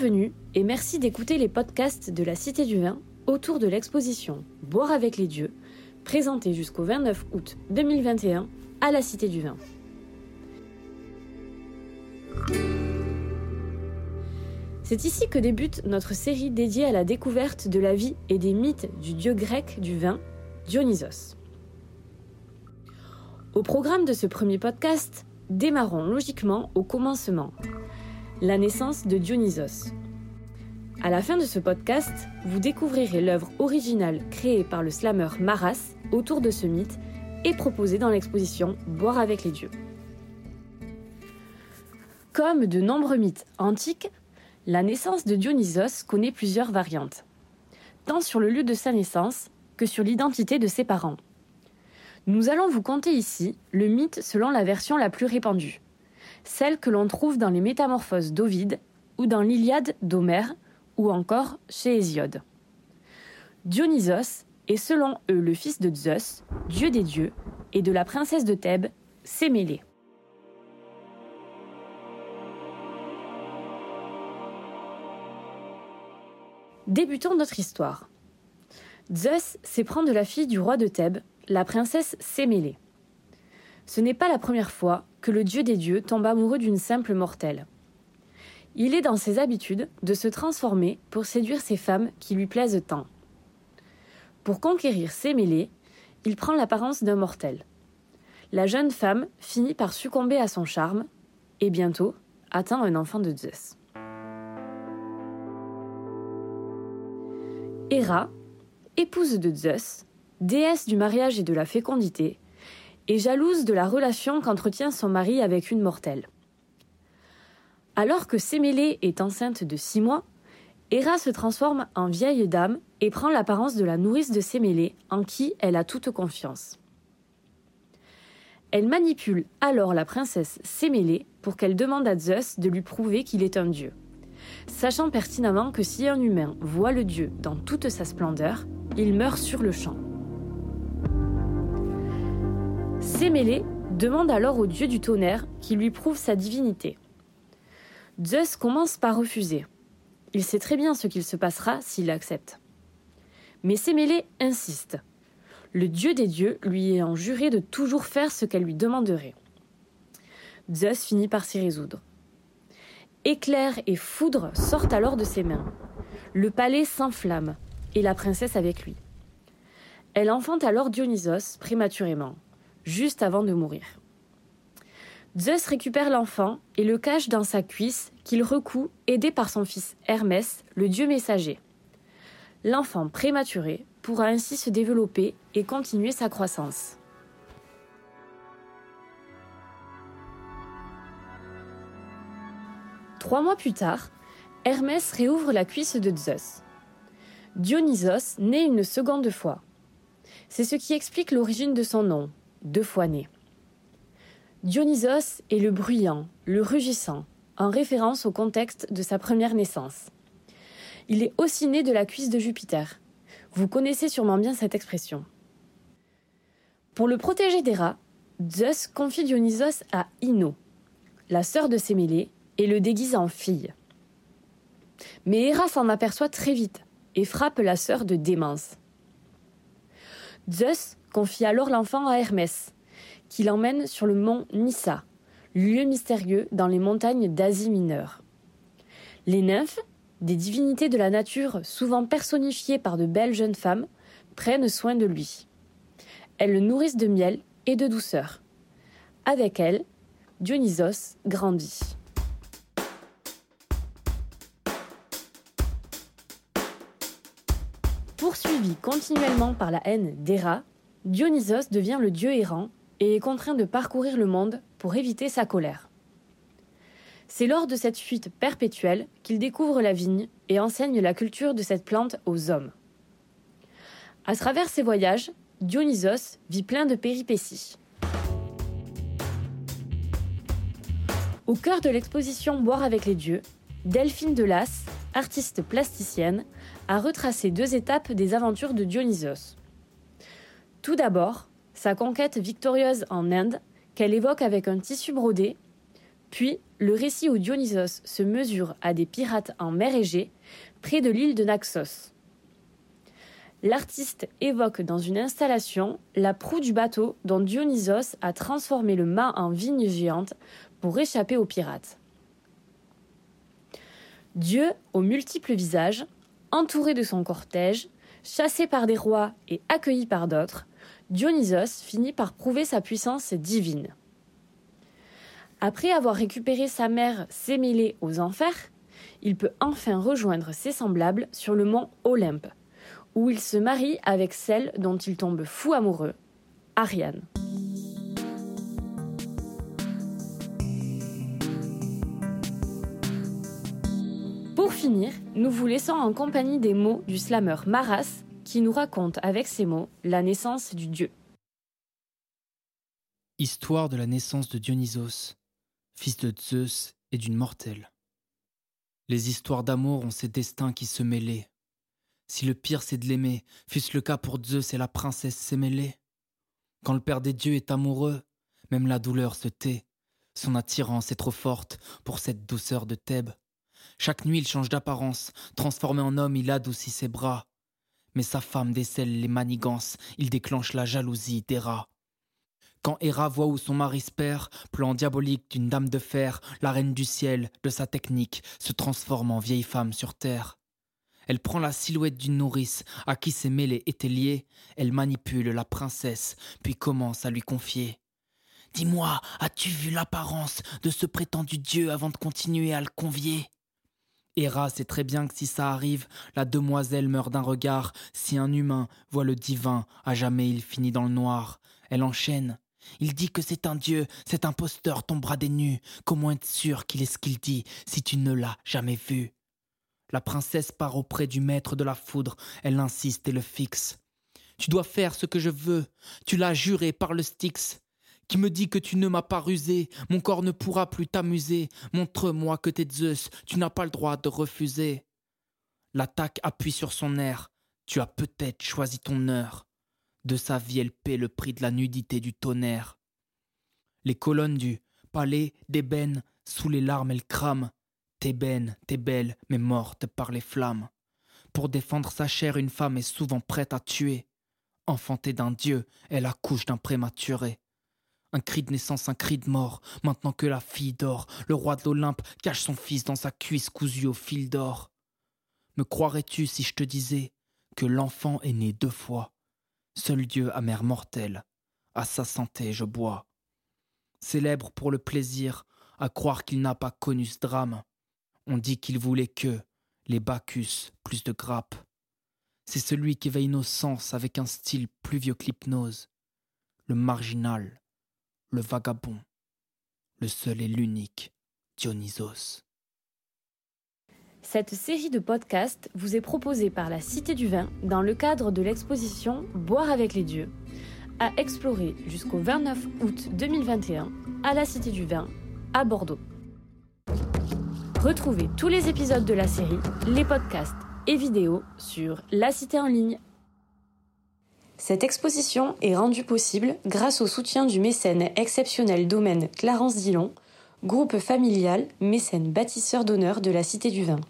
Bienvenue et merci d'écouter les podcasts de la Cité du Vin autour de l'exposition Boire avec les dieux, présentée jusqu'au 29 août 2021 à la Cité du Vin. C'est ici que débute notre série dédiée à la découverte de la vie et des mythes du dieu grec du vin, Dionysos. Au programme de ce premier podcast, démarrons logiquement au commencement, la naissance de Dionysos. À la fin de ce podcast, vous découvrirez l'œuvre originale créée par le slammer Maras autour de ce mythe et proposée dans l'exposition Boire avec les dieux. Comme de nombreux mythes antiques, la naissance de Dionysos connaît plusieurs variantes, tant sur le lieu de sa naissance que sur l'identité de ses parents. Nous allons vous conter ici le mythe selon la version la plus répandue, celle que l'on trouve dans les Métamorphoses d'Ovide ou dans l'Iliade d'Homère ou encore chez Hésiode. Dionysos est selon eux le fils de Zeus, dieu des dieux, et de la princesse de Thèbes, Sémélé. Débutons notre histoire. Zeus s'éprend de la fille du roi de Thèbes, la princesse Sémélé. Ce n'est pas la première fois que le dieu des dieux tombe amoureux d'une simple mortelle. Il est dans ses habitudes de se transformer pour séduire ces femmes qui lui plaisent tant. Pour conquérir Sémélé, il prend l'apparence d'un mortel. La jeune femme finit par succomber à son charme et bientôt atteint un enfant de Zeus. Héra, épouse de Zeus, déesse du mariage et de la fécondité, est jalouse de la relation qu'entretient son mari avec une mortelle. Alors que Sémélé est enceinte de six mois, Héra se transforme en vieille dame et prend l'apparence de la nourrice de Sémélé, en qui elle a toute confiance. Elle manipule alors la princesse Sémélé pour qu'elle demande à Zeus de lui prouver qu'il est un dieu sachant pertinemment que si un humain voit le dieu dans toute sa splendeur, il meurt sur le champ. Sémélé demande alors au dieu du tonnerre qui lui prouve sa divinité. Zeus commence par refuser. Il sait très bien ce qu'il se passera s'il accepte. Mais Sémélé insiste, le dieu des dieux lui ayant juré de toujours faire ce qu'elle lui demanderait. Zeus finit par s'y résoudre. Éclair et foudre sortent alors de ses mains. Le palais s'enflamme, et la princesse avec lui. Elle enfante alors Dionysos prématurément, juste avant de mourir. Zeus récupère l'enfant et le cache dans sa cuisse qu'il recoue, aidé par son fils Hermès, le dieu messager. L'enfant prématuré pourra ainsi se développer et continuer sa croissance. Trois mois plus tard, Hermès réouvre la cuisse de Zeus. Dionysos naît une seconde fois. C'est ce qui explique l'origine de son nom, deux fois né. Dionysos est le bruyant, le rugissant, en référence au contexte de sa première naissance. Il est aussi né de la cuisse de Jupiter. Vous connaissez sûrement bien cette expression. Pour le protéger des rats, Zeus confie Dionysos à Ino, la sœur de Sémélé, et le déguise en fille. Mais Héra s'en aperçoit très vite et frappe la sœur de démence. Zeus confie alors l'enfant à Hermès, qui l'emmène sur le mont Nissa, lieu mystérieux dans les montagnes d'Asie mineure. Les nymphes, des divinités de la nature souvent personnifiées par de belles jeunes femmes, prennent soin de lui. Elles le nourrissent de miel et de douceur. Avec elles, Dionysos grandit. Poursuivi continuellement par la haine d'Héra, Dionysos devient le dieu errant et est contraint de parcourir le monde pour éviter sa colère. C'est lors de cette fuite perpétuelle qu'il découvre la vigne et enseigne la culture de cette plante aux hommes. À travers ses voyages, Dionysos vit plein de péripéties. Au cœur de l'exposition Boire avec les dieux, Delphine Delas, artiste plasticienne, a retracé deux étapes des aventures de Dionysos. Tout d'abord, sa conquête victorieuse en Inde, qu'elle évoque avec un tissu brodé, Puis, le récit où Dionysos se mesure à des pirates en mer Égée, près de l'île de Naxos. L'artiste évoque dans une installation la proue du bateau dont Dionysos a transformé le mât en vigne géante pour échapper aux pirates. Dieu, aux multiples visages, entouré de son cortège, chassé par des rois et accueilli par d'autres, Dionysos finit par prouver sa puissance divine. Après avoir récupéré sa mère Sémélé aux enfers, il peut enfin rejoindre ses semblables sur le mont Olympe, où il se marie avec celle dont il tombe fou amoureux, Ariane. Pour finir, nous vous laissons en compagnie des mots du slammer Maras qui nous raconte avec ces mots la naissance du dieu. Histoire de la naissance de Dionysos, fils de Zeus et d'une mortelle. Les histoires d'amour ont ces destins qui se mêlaient. Si le pire c'est de l'aimer, fût-ce le cas pour Zeus et la princesse Sémélé Quand le père des dieux est amoureux, même la douleur se tait. Son attirance est trop forte pour cette douceur de Thèbes. Chaque nuit il change d'apparence, transformé en homme il adoucit ses bras. Mais sa femme décèle les manigances, il déclenche la jalousie d'Héra. Quand Héra voit où son mari se plan diabolique d'une dame de fer, la reine du ciel, de sa technique, se transforme en vieille femme sur terre. Elle prend la silhouette d'une nourrice à qui ses mêlés étaient liés, elle manipule la princesse, puis commence à lui confier. Dis-moi, as-tu vu l'apparence de ce prétendu dieu avant de continuer à le convier? Héra sait très bien que si ça arrive, la demoiselle meurt d'un regard. Si un humain voit le divin, à jamais il finit dans le noir. Elle enchaîne. Il dit que c'est un dieu, cet imposteur tombera des nues. Comment être sûr qu'il est ce qu'il dit si tu ne l'as jamais vu? La princesse part auprès du maître de la foudre, elle insiste et le fixe. Tu dois faire ce que je veux, tu l'as juré par le Styx. Qui me dit que tu ne m'as pas rusé, mon corps ne pourra plus t'amuser. Montre-moi que t'es Zeus, tu n'as pas le droit de refuser. L'attaque appuie sur son air, tu as peut-être choisi ton heure. De sa vie, elle paie le prix de la nudité du tonnerre. Les colonnes du palais d'ébène, sous les larmes, elles crament. T'es belle, t'es belle, mais morte par les flammes. Pour défendre sa chair, une femme est souvent prête à tuer. Enfantée d'un dieu, elle accouche d'un prématuré. Un cri de naissance, un cri de mort, maintenant que la fille dort, le roi de l'Olympe cache son fils dans sa cuisse cousue au fil d'or. Me croirais-tu si je te disais que l'enfant est né deux fois? Seul Dieu à mère mortelle, à sa santé je bois. Célèbre pour le plaisir, à croire qu'il n'a pas connu ce drame. On dit qu'il voulait que, les Bacchus, plus de grappes. C'est celui qui éveille nos sens avec un style plus vieux que l'hypnose. Le marginal, le vagabond, le seul et l'unique Dionysos. Cette série de podcasts vous est proposée par la Cité du Vin dans le cadre de l'exposition Boire avec les dieux, à explorer jusqu'au 29 août 2021 à la Cité du Vin à Bordeaux. Retrouvez tous les épisodes de la série, les podcasts et vidéos sur La Cité en ligne. Cette exposition est rendue possible grâce au soutien du mécène exceptionnel domaine Clarence Dillon, groupe familial mécène bâtisseur d'honneur de la Cité du Vin.